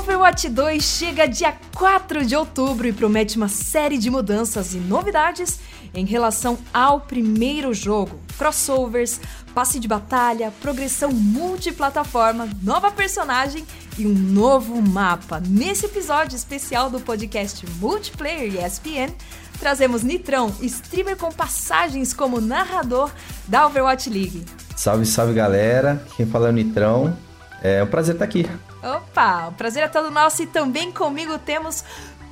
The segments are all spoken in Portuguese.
Overwatch 2 chega dia 4 de outubro e promete uma série de mudanças e novidades em relação ao primeiro jogo. Crossovers, passe de batalha, progressão multiplataforma, nova personagem e um novo mapa. Nesse episódio especial do podcast Multiplayer ESPN, trazemos Nitrão, streamer com passagens como narrador da Overwatch League. Salve, salve galera, quem fala é o Nitrão. É um prazer estar aqui. Opa, o prazer é todo nosso e também comigo temos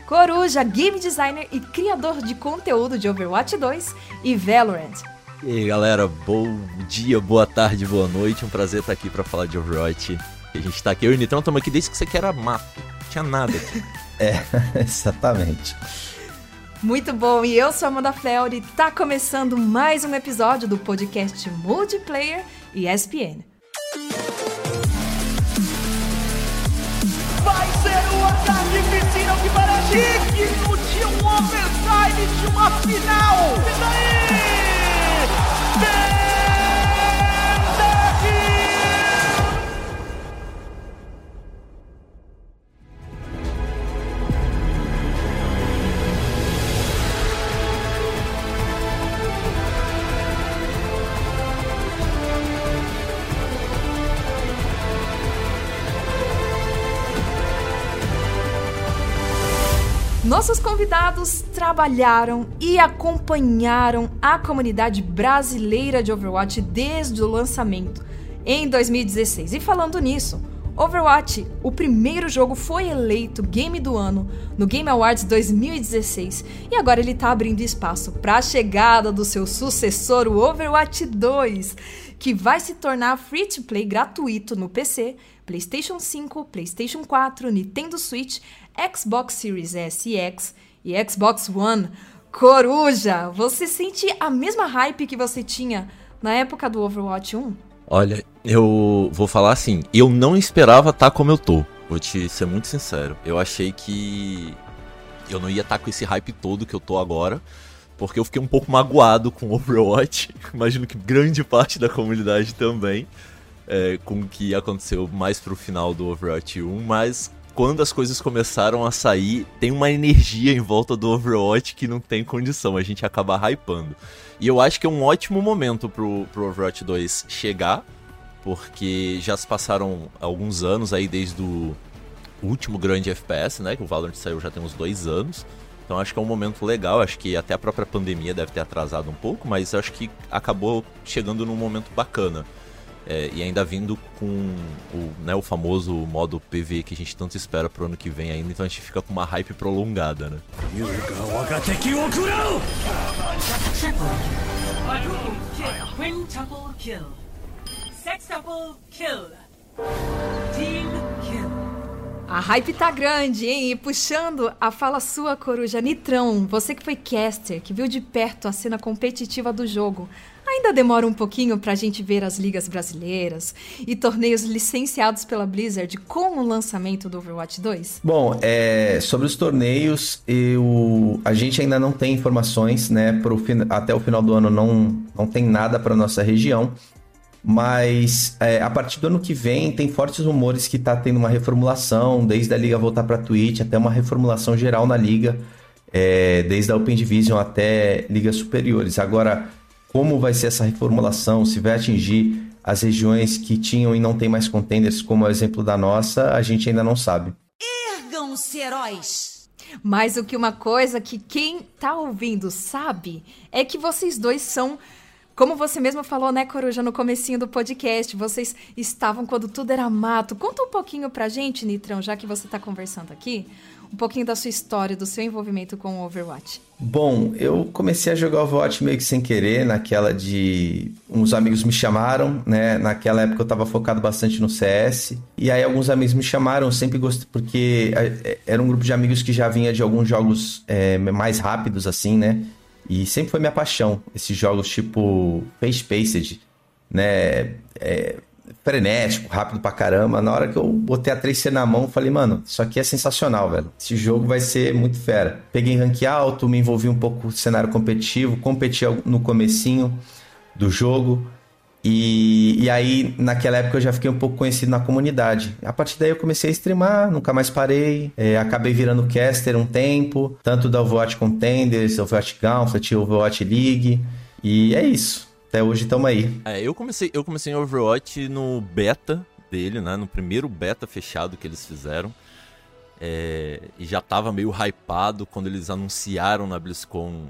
Coruja, game designer e criador de conteúdo de Overwatch 2 e Valorant. E aí galera, bom dia, boa tarde, boa noite, um prazer estar aqui para falar de Overwatch. A gente tá aqui, eu e o Nitrão estamos aqui desde que você quer era mato, não tinha nada aqui. é, exatamente. Muito bom, e eu sou a Amanda Fleur e tá começando mais um episódio do podcast Multiplayer ESPN. O ataque piscina que parece digno de um overtime de uma final. E daí? Nossos convidados trabalharam e acompanharam a comunidade brasileira de Overwatch desde o lançamento em 2016. E falando nisso, Overwatch, o primeiro jogo, foi eleito Game do Ano no Game Awards 2016 e agora ele está abrindo espaço para a chegada do seu sucessor, o Overwatch 2, que vai se tornar free to play gratuito no PC, PlayStation 5, PlayStation 4, Nintendo Switch, Xbox Series S e X e Xbox One. Coruja, você sente a mesma hype que você tinha na época do Overwatch 1? Olha, eu vou falar assim, eu não esperava estar tá como eu tô. Vou te ser muito sincero. Eu achei que eu não ia estar tá com esse hype todo que eu tô agora, porque eu fiquei um pouco magoado com Overwatch. Imagino que grande parte da comunidade também, é, com o que aconteceu mais pro final do Overwatch 1, mas quando as coisas começaram a sair, tem uma energia em volta do Overwatch que não tem condição, a gente acaba hypando. E eu acho que é um ótimo momento pro, pro Overwatch 2 chegar, porque já se passaram alguns anos aí desde o último grande FPS, né? Que o Valorant saiu já tem uns dois anos. Então acho que é um momento legal, acho que até a própria pandemia deve ter atrasado um pouco, mas acho que acabou chegando num momento bacana. É, e ainda vindo com o, né, o famoso modo PV que a gente tanto espera pro ano que vem ainda, então a gente fica com uma hype prolongada, né? A hype tá grande, hein? E puxando a fala sua, Coruja Nitrão, você que foi caster, que viu de perto a cena competitiva do jogo, Ainda demora um pouquinho para a gente ver as ligas brasileiras e torneios licenciados pela Blizzard com o lançamento do Overwatch 2? Bom, é, sobre os torneios, eu, a gente ainda não tem informações, né? Pro, até o final do ano não, não tem nada para nossa região. Mas é, a partir do ano que vem tem fortes rumores que está tendo uma reformulação, desde a liga voltar para Twitch até uma reformulação geral na liga, é, desde a Open Division até ligas superiores. Agora, como vai ser essa reformulação, se vai atingir as regiões que tinham e não tem mais contenders, como é o exemplo da nossa, a gente ainda não sabe. Ergam-se heróis! Mas o que uma coisa que quem tá ouvindo sabe é que vocês dois são como você mesmo falou, né, Coruja, no comecinho do podcast, vocês estavam quando tudo era mato. Conta um pouquinho pra gente, Nitrão, já que você tá conversando aqui um pouquinho da sua história, do seu envolvimento com o Overwatch. Bom, eu comecei a jogar Overwatch meio que sem querer, naquela de. Uns amigos me chamaram, né? Naquela época eu tava focado bastante no CS. E aí alguns amigos me chamaram, sempre gostei, porque é, é, era um grupo de amigos que já vinha de alguns jogos é, mais rápidos, assim, né? E sempre foi minha paixão, esses jogos tipo Face Paced, né? É, frenético, rápido pra caramba. Na hora que eu botei a 3C na mão, falei, mano, isso aqui é sensacional, velho. Esse jogo vai ser muito fera. Peguei rank alto, me envolvi um pouco no cenário competitivo, competi no comecinho do jogo. E, e aí, naquela época, eu já fiquei um pouco conhecido na comunidade. A partir daí, eu comecei a streamar, nunca mais parei. É, acabei virando caster um tempo, tanto da Overwatch Contenders, Overwatch Gauntlet, Overwatch League. E é isso. Até hoje estamos aí. É, eu comecei, eu comecei em Overwatch no beta dele, né? No primeiro beta fechado que eles fizeram. É, e já tava meio hypado quando eles anunciaram na BlizzCon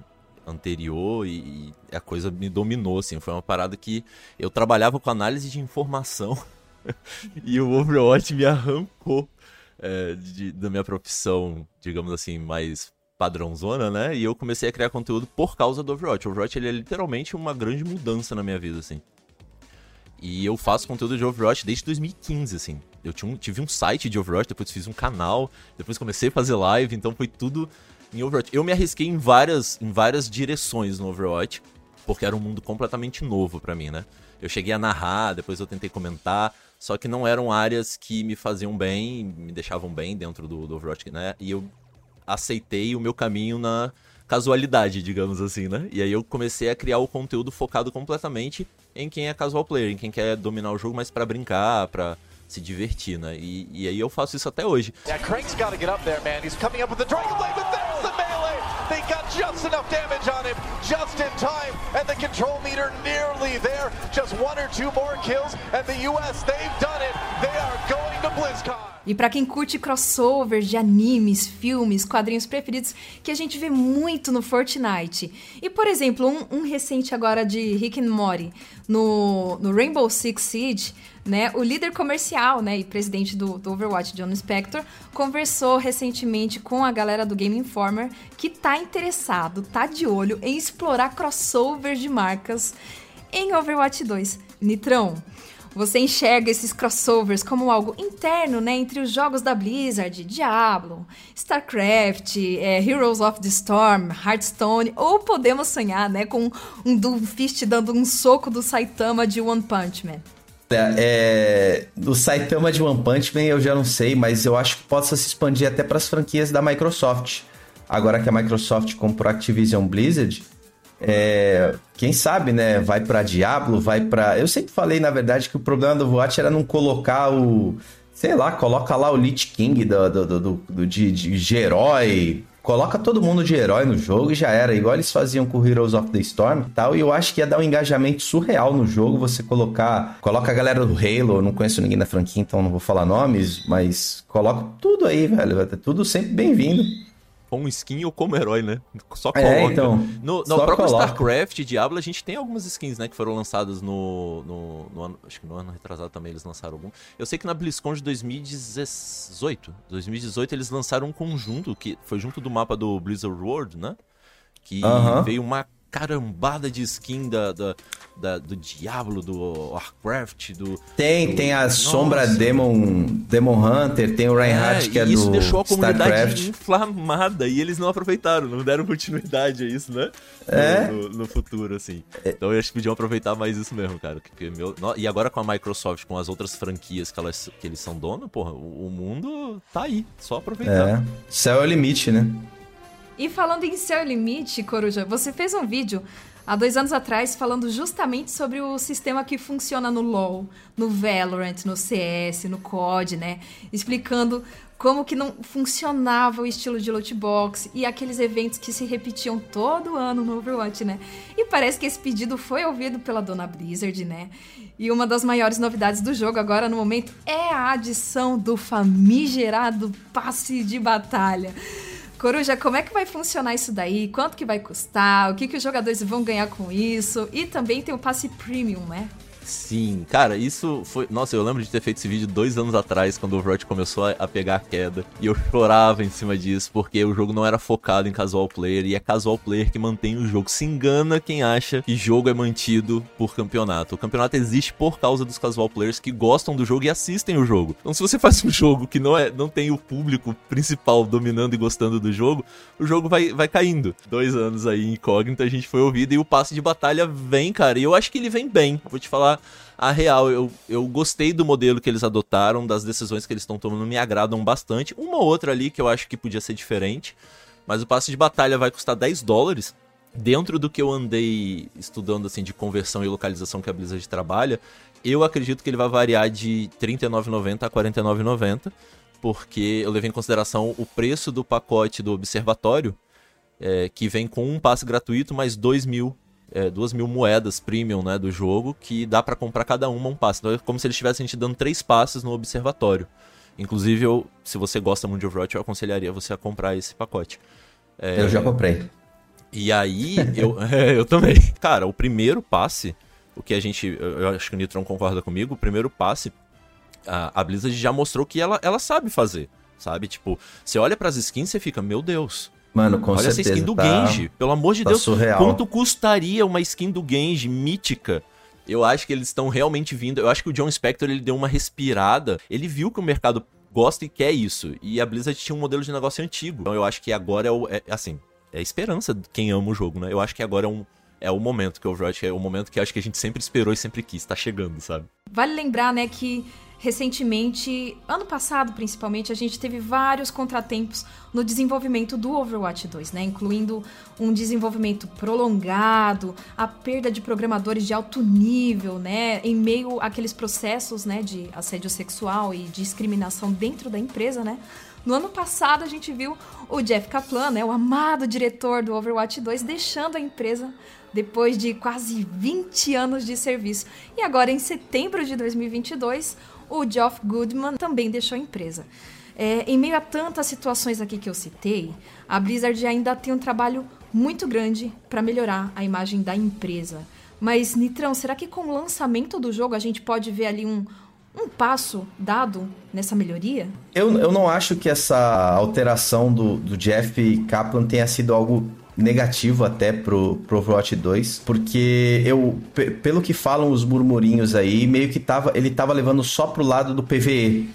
anterior e, e, a coisa me dominou, assim. Foi uma parada que eu trabalhava com análise de informação e o Overwatch me arrancou é, de, da minha profissão, digamos assim, mais padrãozona, né? E eu comecei a criar conteúdo por causa do Overwatch. O Overwatch ele é literalmente uma grande mudança na minha vida, assim. E eu faço conteúdo de Overwatch desde 2015, assim. Eu tive um site de Overwatch, depois fiz um canal, depois comecei a fazer live, então foi tudo em Overwatch. Eu me arrisquei em várias, em várias direções no Overwatch, porque era um mundo completamente novo para mim, né? Eu cheguei a narrar, depois eu tentei comentar, só que não eram áreas que me faziam bem, me deixavam bem dentro do, do Overwatch, né? E eu aceitei o meu caminho na casualidade, digamos assim, né? E aí eu comecei a criar o conteúdo focado completamente em quem é casual player, em quem quer dominar o jogo, mas para brincar, para se divertir, né? E, e, aí eu faço isso até hoje. Yeah, Scott. Just enough damage on him, just in time, and the control meter nearly there. Just one or two more kills, and the US, they've done it. They are going to BlizzCon. E para quem curte crossovers de animes, filmes, quadrinhos preferidos, que a gente vê muito no Fortnite. E, por exemplo, um, um recente agora de Rick and Morty, no, no Rainbow Six Siege, né, o líder comercial né, e presidente do, do Overwatch, John Spector, conversou recentemente com a galera do Game Informer que tá interessado, tá de olho em explorar crossovers de marcas em Overwatch 2. Nitrão, você enxerga esses crossovers como algo interno, né, entre os jogos da Blizzard, Diablo, StarCraft, é, Heroes of the Storm, Hearthstone, ou podemos sonhar, né, com um Doomfist dando um soco do Saitama de One Punch Man. É, é, do Saitama de One Punch Man eu já não sei, mas eu acho que possa se expandir até para as franquias da Microsoft. Agora que a Microsoft comprou a Activision Blizzard, é, quem sabe, né? Vai para Diablo, vai para. Eu sempre falei, na verdade, que o problema do Overwatch era não colocar o. Sei lá, coloca lá o Lich King do, do, do, do de, de herói. Coloca todo mundo de herói no jogo e já era. Igual eles faziam com Heroes of the Storm e tal. E eu acho que ia dar um engajamento surreal no jogo você colocar. Coloca a galera do Halo. Eu não conheço ninguém da franquia, então não vou falar nomes. Mas coloca tudo aí, velho. Tudo sempre bem-vindo com skin ou como herói, né? Só é, coloca. É, então, no, no próprio coloca. StarCraft Diablo, a gente tem algumas skins, né? Que foram lançadas no, no, no, ano. Acho que no ano retrasado também eles lançaram algum. Eu sei que na BlizzCon de 2018. 2018 eles lançaram um conjunto que foi junto do mapa do Blizzard World, né? Que uh -huh. veio uma carambada de skin da, da, da, do Diablo, do Warcraft, do. Tem, do... tem a Nossa. Sombra Demon, Demon Hunter, tem o Reinhardt é, que é do. Isso deixou a comunidade StarCraft. inflamada e eles não aproveitaram, não deram continuidade a isso, né? É. No, no, no futuro, assim. É. Então eu acho que podiam aproveitar mais isso mesmo, cara. Que, meu... E agora com a Microsoft, com as outras franquias que, elas, que eles são donos, porra, o, o mundo tá aí, só aproveitar. É. Céu é o limite, né? E falando em Céu Limite, Coruja, você fez um vídeo há dois anos atrás falando justamente sobre o sistema que funciona no LoL, no Valorant, no CS, no COD, né? Explicando como que não funcionava o estilo de loot box e aqueles eventos que se repetiam todo ano no Overwatch, né? E parece que esse pedido foi ouvido pela dona Blizzard, né? E uma das maiores novidades do jogo agora no momento é a adição do famigerado passe de batalha. Coruja, como é que vai funcionar isso daí? Quanto que vai custar? O que, que os jogadores vão ganhar com isso? E também tem o passe premium, né? Sim, cara, isso foi. Nossa, eu lembro de ter feito esse vídeo dois anos atrás, quando o Overwatch começou a, pegar a queda. E eu chorava em cima disso, porque o jogo não era focado em casual player, e é casual player que mantém o jogo. Se engana quem acha que jogo é mantido por campeonato. O campeonato existe por causa dos casual players que gostam do jogo e assistem o jogo. Então, se você faz um jogo que não, é, não tem o público principal dominando e gostando do jogo, o jogo vai, vai caindo. Dois anos aí incógnito, a gente foi ouvido e o passe de batalha vem, cara. E eu acho que ele vem bem. Vou te falar a real, eu, eu gostei do modelo que eles adotaram, das decisões que eles estão tomando, me agradam bastante. Uma outra ali que eu acho que podia ser diferente, mas o passe de batalha vai custar 10 dólares. dentro do que eu andei estudando assim de conversão e localização que a Blizzard trabalha, eu acredito que ele vai variar de R$ 39,90 a R$ 49,90, porque eu levei em consideração o preço do pacote do Observatório, é, que vem com um passe gratuito mais 2 mil, é, duas mil moedas premium né, do jogo, que dá para comprar cada uma um passe. Então é como se eles estivessem te dando três passes no Observatório. Inclusive, eu, se você gosta muito de Overwatch, eu aconselharia você a comprar esse pacote. É, eu já comprei. E aí, eu, é, eu também. Cara, o primeiro passe, o que a gente. Eu acho que o Nitron concorda comigo, o primeiro passe, a, a Blizzard já mostrou que ela, ela sabe fazer. Sabe? Tipo, você olha para as skins e fica, meu Deus. Mano, com Olha certeza. essa skin do tá, Genji. Pelo amor de tá Deus. surreal. Quanto custaria uma skin do Genji mítica? Eu acho que eles estão realmente vindo. Eu acho que o John Spector ele deu uma respirada. Ele viu que o mercado gosta e quer isso. E a Blizzard tinha um modelo de negócio antigo. Então eu acho que agora é o. É, assim, é a esperança de quem ama o jogo, né? Eu acho que agora é um. É o momento que o Overwatch é o momento que acho que a gente sempre esperou e sempre quis. Tá chegando, sabe? Vale lembrar, né, que recentemente, ano passado principalmente, a gente teve vários contratempos no desenvolvimento do Overwatch 2, né, incluindo um desenvolvimento prolongado, a perda de programadores de alto nível, né, em meio àqueles processos, né, de assédio sexual e discriminação dentro da empresa, né. No ano passado a gente viu o Jeff Kaplan, né, o amado diretor do Overwatch 2, deixando a empresa depois de quase 20 anos de serviço. E agora, em setembro de 2022, o Geoff Goodman também deixou a empresa. É, em meio a tantas situações aqui que eu citei, a Blizzard ainda tem um trabalho muito grande para melhorar a imagem da empresa. Mas, Nitrão, será que com o lançamento do jogo a gente pode ver ali um, um passo dado nessa melhoria? Eu, eu não acho que essa alteração do, do Jeff Kaplan tenha sido algo negativo até pro, pro Overwatch 2, porque eu, pelo que falam os murmurinhos aí, meio que tava, ele tava levando só pro lado do PVE.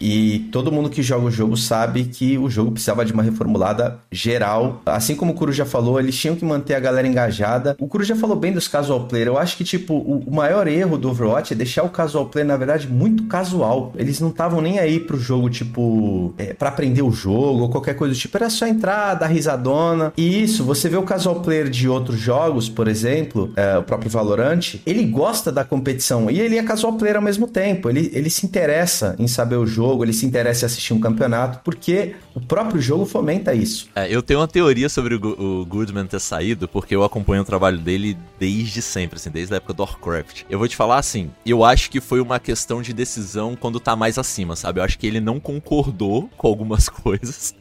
E todo mundo que joga o jogo sabe que o jogo precisava de uma reformulada geral. Assim como o Kuro já falou, eles tinham que manter a galera engajada. O Kuro já falou bem dos casual player. Eu acho que, tipo, o maior erro do Overwatch é deixar o casual player, na verdade, muito casual. Eles não estavam nem aí pro jogo, tipo, é, para aprender o jogo ou qualquer coisa do tipo. Era só entrar, dar risadona. E isso, você vê o casual player de outros jogos, por exemplo, é, o próprio Valorant, ele gosta da competição e ele é casual player ao mesmo tempo. Ele, ele se interessa em saber o jogo jogo, ele se interessa em assistir um campeonato, porque o próprio jogo fomenta isso. É, eu tenho uma teoria sobre o, Goodman ter saído, porque eu acompanho o trabalho dele desde sempre, assim, desde a época do Warcraft. Eu vou te falar assim, eu acho que foi uma questão de decisão quando tá mais acima, sabe? Eu acho que ele não concordou com algumas coisas.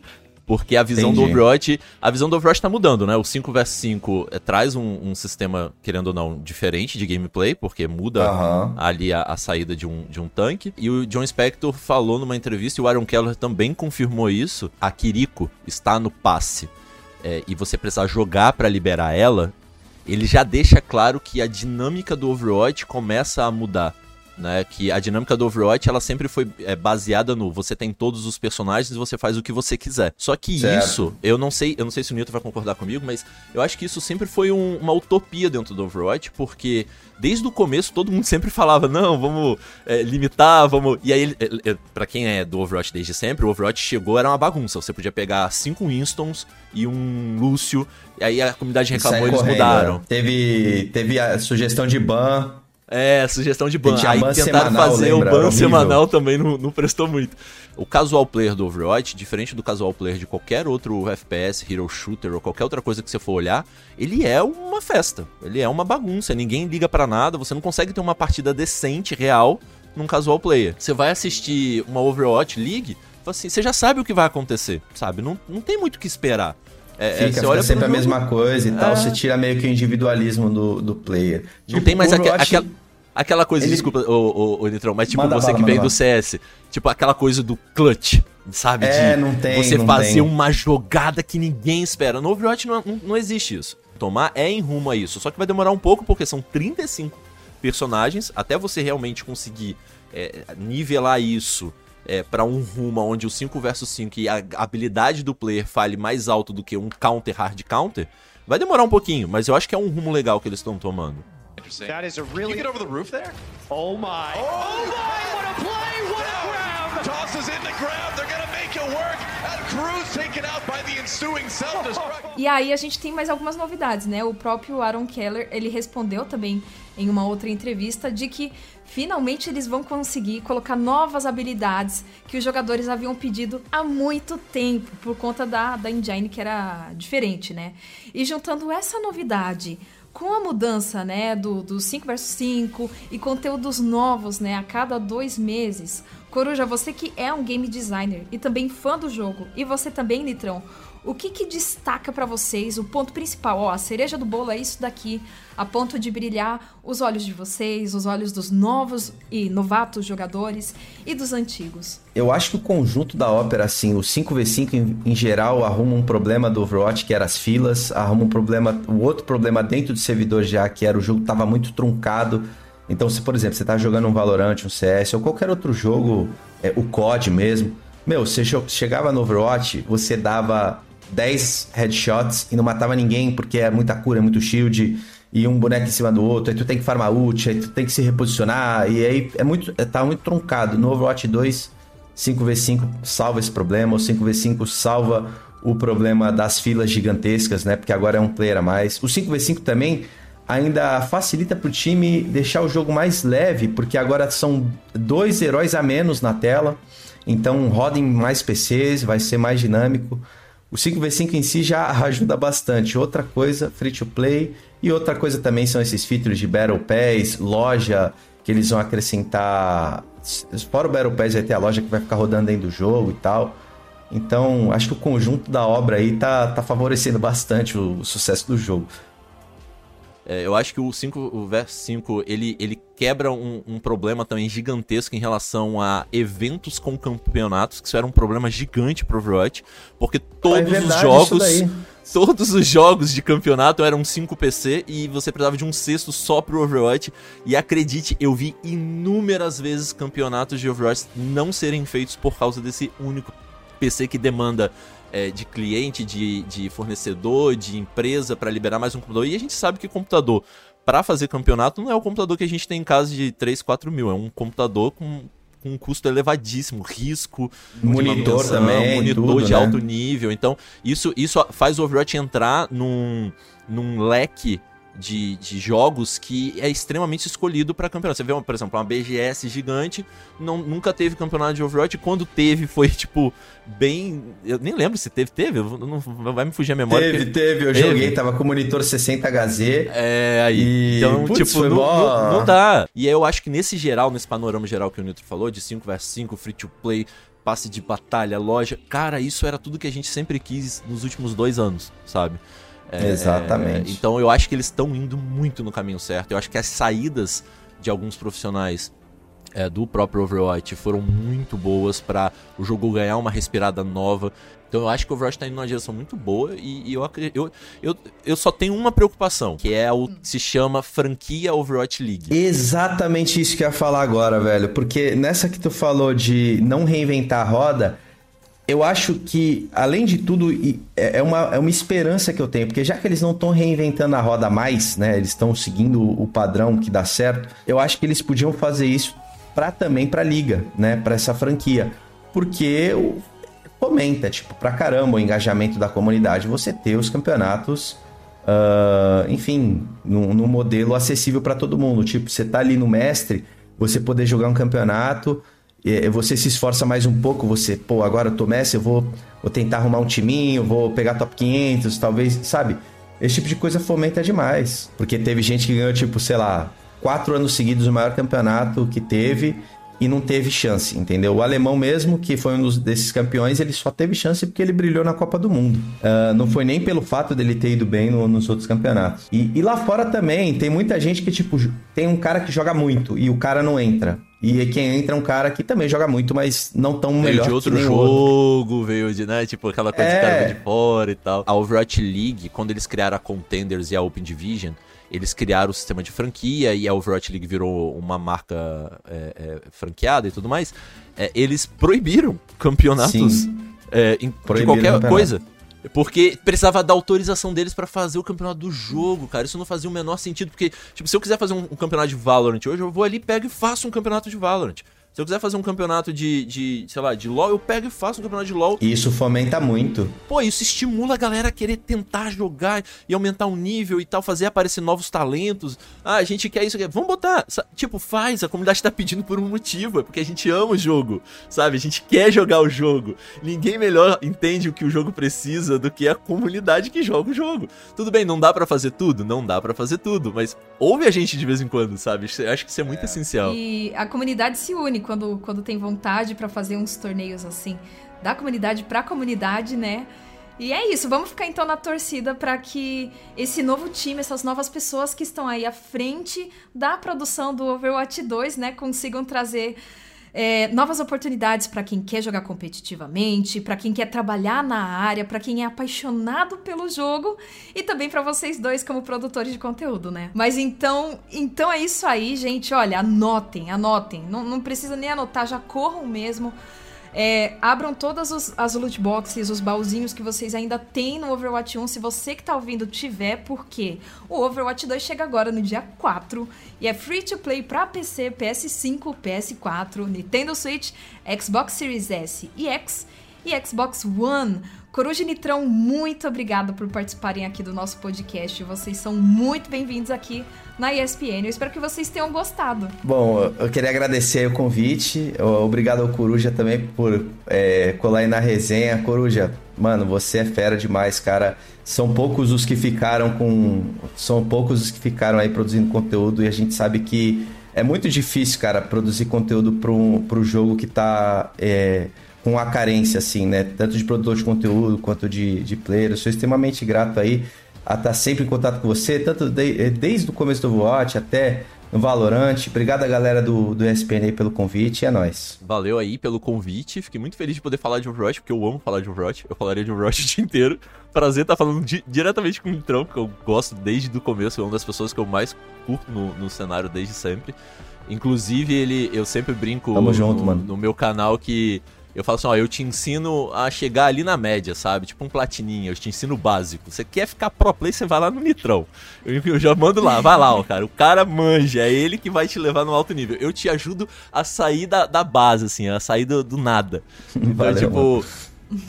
Porque a visão Entendi. do Overwatch. A visão do Overwatch tá mudando, né? O 5 vs 5 é, traz um, um, sistema, querendo ou não, diferente de gameplay, porque muda Uhum. ali a, a saída de um, de um tanque. E o John Spector falou numa entrevista, e o Aaron Keller também confirmou isso. A Kiriko está no passe. é, e você precisar jogar pra liberar ela, ele já deixa claro que a dinâmica do Overwatch começa a mudar. Né, que a dinâmica do Overwatch ela sempre foi é, baseada no você tem todos os personagens e você faz o que você quiser. Só que Certo. isso, eu não sei, eu não sei se o Newton vai concordar comigo, mas eu acho que isso sempre foi um- uma utopia dentro do Overwatch, porque desde o começo todo mundo sempre falava, não, vamos é, limitar, vamos. E aí, é, é, pra quem é do Overwatch desde sempre, o Overwatch chegou, era uma bagunça. Você podia pegar cinco Winstons e um Lúcio, e aí a comunidade E reclamou, eles correndo, mudaram. Teve, teve a sugestão de ban. É, sugestão de ban. Aí ban tentaram semanal, fazer lembra? o ban horrível. semanal também, não, não prestou muito. O casual player do Overwatch, diferente do casual player de qualquer outro FPS, hero shooter ou qualquer outra coisa que você for olhar, ele é uma festa. Ele é uma bagunça. Ninguém liga pra nada. Você não consegue ter uma partida decente, real, num casual player. Você vai assistir uma Overwatch League, assim, você já sabe o que vai acontecer, sabe? Não, não tem muito o que esperar. É, é, Fica, você fica olha sempre a mesma coisa e tal. É. Você tira meio que o individualismo do, do player. Não Tipo, tem mais aquela, aquela coisa, ele- desculpa, ô, ô, ô, Nitrão, mas tipo, Manda você bala, que veio do. CS, tipo, aquela coisa do clutch, sabe? É, De não tem, Você não fazer tem. uma jogada que ninguém espera. No Overwatch não, não, não existe isso. Tomar é em rumo a isso. Só que vai demorar um pouco, porque são 35 personagens, até você realmente conseguir é, nivelar isso é, para um rumo onde o 5 versus 5 e a habilidade do player fale mais alto do que um counter hard counter, vai demorar um pouquinho, mas eu acho que é um rumo legal que eles estão tomando. Interesting. That is a really. You get over the roof there? Oh my. Oh my! What a play! What a grab! Tosses in the grab. They're going to make it work. And Cruz taken out by E aí a gente tem mais algumas novidades, né? O próprio Aaron Keller, ele respondeu também em uma outra entrevista de que finalmente eles vão conseguir colocar novas habilidades que os jogadores haviam pedido há muito tempo por conta da, da engine que era diferente, né? E juntando essa novidade com a mudança, né, do, do 5 vs 5 e conteúdos novos, né, a cada dois meses, Coruja, você que é um game designer e também fã do jogo, e você também, Litrão, o que, que destaca para vocês o ponto principal? Ó, a cereja do bolo é isso daqui, a ponto de brilhar os olhos de vocês, os olhos dos novos e novatos jogadores e dos antigos. Eu acho que o conjunto da ópera, assim, o 5v5 em, em geral arruma um problema do Overwatch, que era as filas, arruma um problema, o outro problema dentro do servidor já, que era o jogo tava muito truncado. Então, se por exemplo, você tá jogando um Valorant, um CS ou qualquer outro jogo, é, o COD mesmo, meu, você chegava no Overwatch, você dava 10 headshots e não matava ninguém porque é muita cura, é muito shield e um boneco em cima do outro, aí tu tem que farmar ult, aí tu tem que se reposicionar e aí é muito, é, tá muito truncado. No Overwatch 2, 5v5 salva esse problema, o 5v5 salva o problema das filas gigantescas, né? Porque agora é um player a mais. O 5v5 também ainda facilita pro time deixar o jogo mais leve, porque agora são dois heróis a menos na tela. Então roda em mais PCs, vai ser mais dinâmico. O 5v5 em si já ajuda bastante. Outra coisa, free to play. E outra coisa também são esses features de Battle Pass, loja, que eles vão acrescentar. Fora o Battle Pass, vai ter a loja que vai ficar rodando dentro do jogo e tal. Então, acho que o conjunto da obra aí tá, tá favorecendo bastante o, o sucesso do jogo. É, eu acho que o 5, o verso 5, ele, ele quebra um, um, problema também gigantesco em relação a eventos com campeonatos, que isso era um problema gigante pro Overwatch, porque todos é os jogos. Todos os jogos de campeonato eram 5 PC e você precisava de um sexto só pro Overwatch. E acredite, eu vi inúmeras vezes campeonatos de Overwatch não serem feitos por causa desse único PC que demanda é, de cliente, de, de fornecedor, de empresa para liberar mais um computador. E a gente sabe que computador para fazer campeonato não é o computador que a gente tem em casa de 3, 4 mil. É um computador com, com um custo elevadíssimo, risco, monitor também, monitor tudo, de né? alto nível. Então, isso, isso faz o Overwatch entrar num, num leque de, de jogos que é extremamente escolhido para campeonato. Você vê, por exemplo, uma BGS gigante, não, nunca teve campeonato de Overwatch. Quando teve, foi tipo bem. Eu nem lembro se teve, teve, não, vai me fugir a memória. Teve, porque... teve, eu teve. joguei, tava com o monitor 60HZ. É, aí. E... Então, Putz, tipo, não, não, não, dá. E aí eu acho que nesse geral, nesse panorama geral que o Nitro falou, de 5 vs 5, free to play, passe de batalha, loja, cara, isso era tudo que a gente sempre quis nos últimos dois anos, sabe? É, Exatamente. então eu acho que eles estão indo muito no caminho certo. Eu acho que as saídas de alguns profissionais é, do próprio Overwatch foram muito boas para o jogo ganhar uma respirada nova. Então eu acho que o Overwatch está indo numa direção muito boa e, e eu, eu, eu, eu só tenho uma preocupação, que é o que se chama franquia Overwatch League. Exatamente isso que eu ia falar agora, velho. Porque nessa que tu falou de não reinventar a roda, eu acho que, além de tudo, é, é uma, é uma esperança que eu tenho, porque já que eles não estão reinventando a roda mais, né? Eles estão seguindo o padrão que dá certo, eu acho que eles podiam fazer isso para também para liga, né? Para essa franquia. Porque fomenta, tipo, pra caramba o engajamento da comunidade você ter os campeonatos, uh, enfim, no, no modelo acessível para todo mundo. Tipo, você tá ali no mestre, você poder jogar um campeonato você se esforça mais um pouco, você, pô, agora eu tô Messi, eu vou, vou tentar arrumar um timinho, vou pegar top 500, talvez, sabe? Esse tipo de coisa fomenta demais. Porque teve gente que ganhou, tipo, sei lá, quatro anos seguidos o maior campeonato que teve e não teve chance, entendeu? O alemão mesmo, que foi um desses campeões, ele só teve chance porque ele brilhou na Copa do Mundo. Uh, não foi nem pelo fato dele ter ido bem no, nos outros campeonatos. E, e, lá fora também, tem muita gente que, tipo, tem um cara que joga muito e o cara não entra. E quem entra é um cara que também joga muito, mas não tão veio melhor de outro jogo, outro. veio de, né, tipo, aquela coisa é. de cara de fora e tal. A Overwatch League, quando eles criaram a Contenders e a Open Division, eles criaram o sistema de franquia e a Overwatch League virou uma marca é, é, franqueada e tudo mais. É, eles proibiram campeonatos é, em, de qualquer coisa. Porque precisava da autorização deles para fazer o campeonato do jogo, cara. Isso não fazia o menor sentido, porque, tipo, se eu quiser fazer um, um campeonato de Valorant hoje, eu vou ali, pego e faço um campeonato de Valorant Se eu quiser fazer um campeonato de, de, sei lá, de LoL, eu pego e faço um campeonato de LoL. Isso fomenta muito. Pô, isso estimula a galera a querer tentar jogar e aumentar o nível e tal, fazer aparecer novos talentos. Ah, a gente quer isso aqui. Vamos botar. Tipo, faz, a comunidade tá pedindo por um motivo, é porque a gente ama o jogo, sabe? A gente quer jogar o jogo. Ninguém melhor entende o que o jogo precisa do que a comunidade que joga o jogo. Tudo bem, não dá para fazer tudo? Não dá para fazer tudo, mas ouve a gente de vez em quando, sabe? Eu acho que isso é muito é. essencial. E a comunidade se une quando, quando tem vontade para fazer uns torneios assim, da comunidade para comunidade, né? E é isso, vamos ficar então na torcida para que esse novo time, essas novas pessoas que estão aí à frente da produção do Overwatch 2, né, consigam trazer é, novas oportunidades para quem quer jogar competitivamente, para quem quer trabalhar na área, para quem é apaixonado pelo jogo e também para vocês dois como produtores de conteúdo, né? Mas então, então é isso aí, gente. Olha, anotem, anotem. Não, não precisa nem anotar, já corram mesmo. É, abram todas os, as loot boxes, os baúzinhos que vocês ainda têm no Overwatch 1, se você que tá ouvindo tiver, porque o Overwatch 2 chega agora no dia 4 e é free to play para PC, PS5, PS4, Nintendo Switch, Xbox Series S e X e Xbox One. Coruja e Nitrão, muito obrigada por participarem aqui do nosso podcast. Vocês são muito bem-vindos aqui na ESPN. Eu espero que vocês tenham gostado. Bom, eu queria agradecer o convite. Obrigado ao Coruja também por é, colar aí na resenha. Coruja, mano, você é fera demais, cara. São poucos os que ficaram com. São poucos os que ficaram aí produzindo conteúdo e a gente sabe que é muito difícil, cara, produzir conteúdo para um, jogo que tá. É, com a carência, assim, né? Tanto de produtor de conteúdo quanto de, de player. Eu sou extremamente grato aí a estar tá sempre em contato com você, tanto de, eh, desde o começo do Overwatch até no Valorant. Obrigado a galera do, do ESPN aí pelo convite, é nóis. Valeu aí pelo convite, fiquei muito feliz de poder falar de Overwatch, porque eu amo falar de Overwatch, eu falaria de Overwatch o dia inteiro. Prazer estar tá falando di diretamente com o Nitrão, que eu gosto desde o começo, é uma das pessoas que eu mais curto no, no cenário desde sempre. Inclusive, ele, eu sempre brinco Tamo junto, no, mano. no meu canal que eu falo assim, ó, eu te ensino a chegar ali na média, sabe? Tipo um platininha, eu te ensino o básico. Você quer ficar pro play, você vai lá no Nitrão. Eu, eu já mando lá, vai lá, ó, cara. O cara manja, é ele que vai te levar no alto nível. Eu te ajudo a sair da, da base, assim, a sair do, do nada. Então, Valeu, tipo...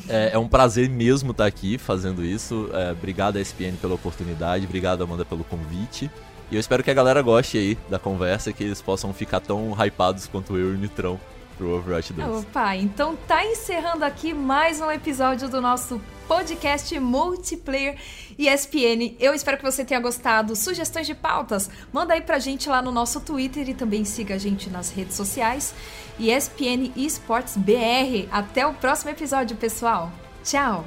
É, é, um prazer mesmo estar aqui fazendo isso. É, obrigado, SPN, pela oportunidade. Obrigado, Amanda, pelo convite. E eu espero que a galera goste aí da conversa, que eles possam ficar tão hypados quanto eu e o Nitrão pro Overwatch 2. Opa, então tá encerrando aqui mais um episódio do nosso podcast Multiplayer ESPN. Eu espero que você tenha gostado. Sugestões de pautas, manda aí pra gente lá no nosso Twitter e também siga a gente nas redes sociais. ESPN Esports BR. Até o próximo episódio, pessoal. Tchau!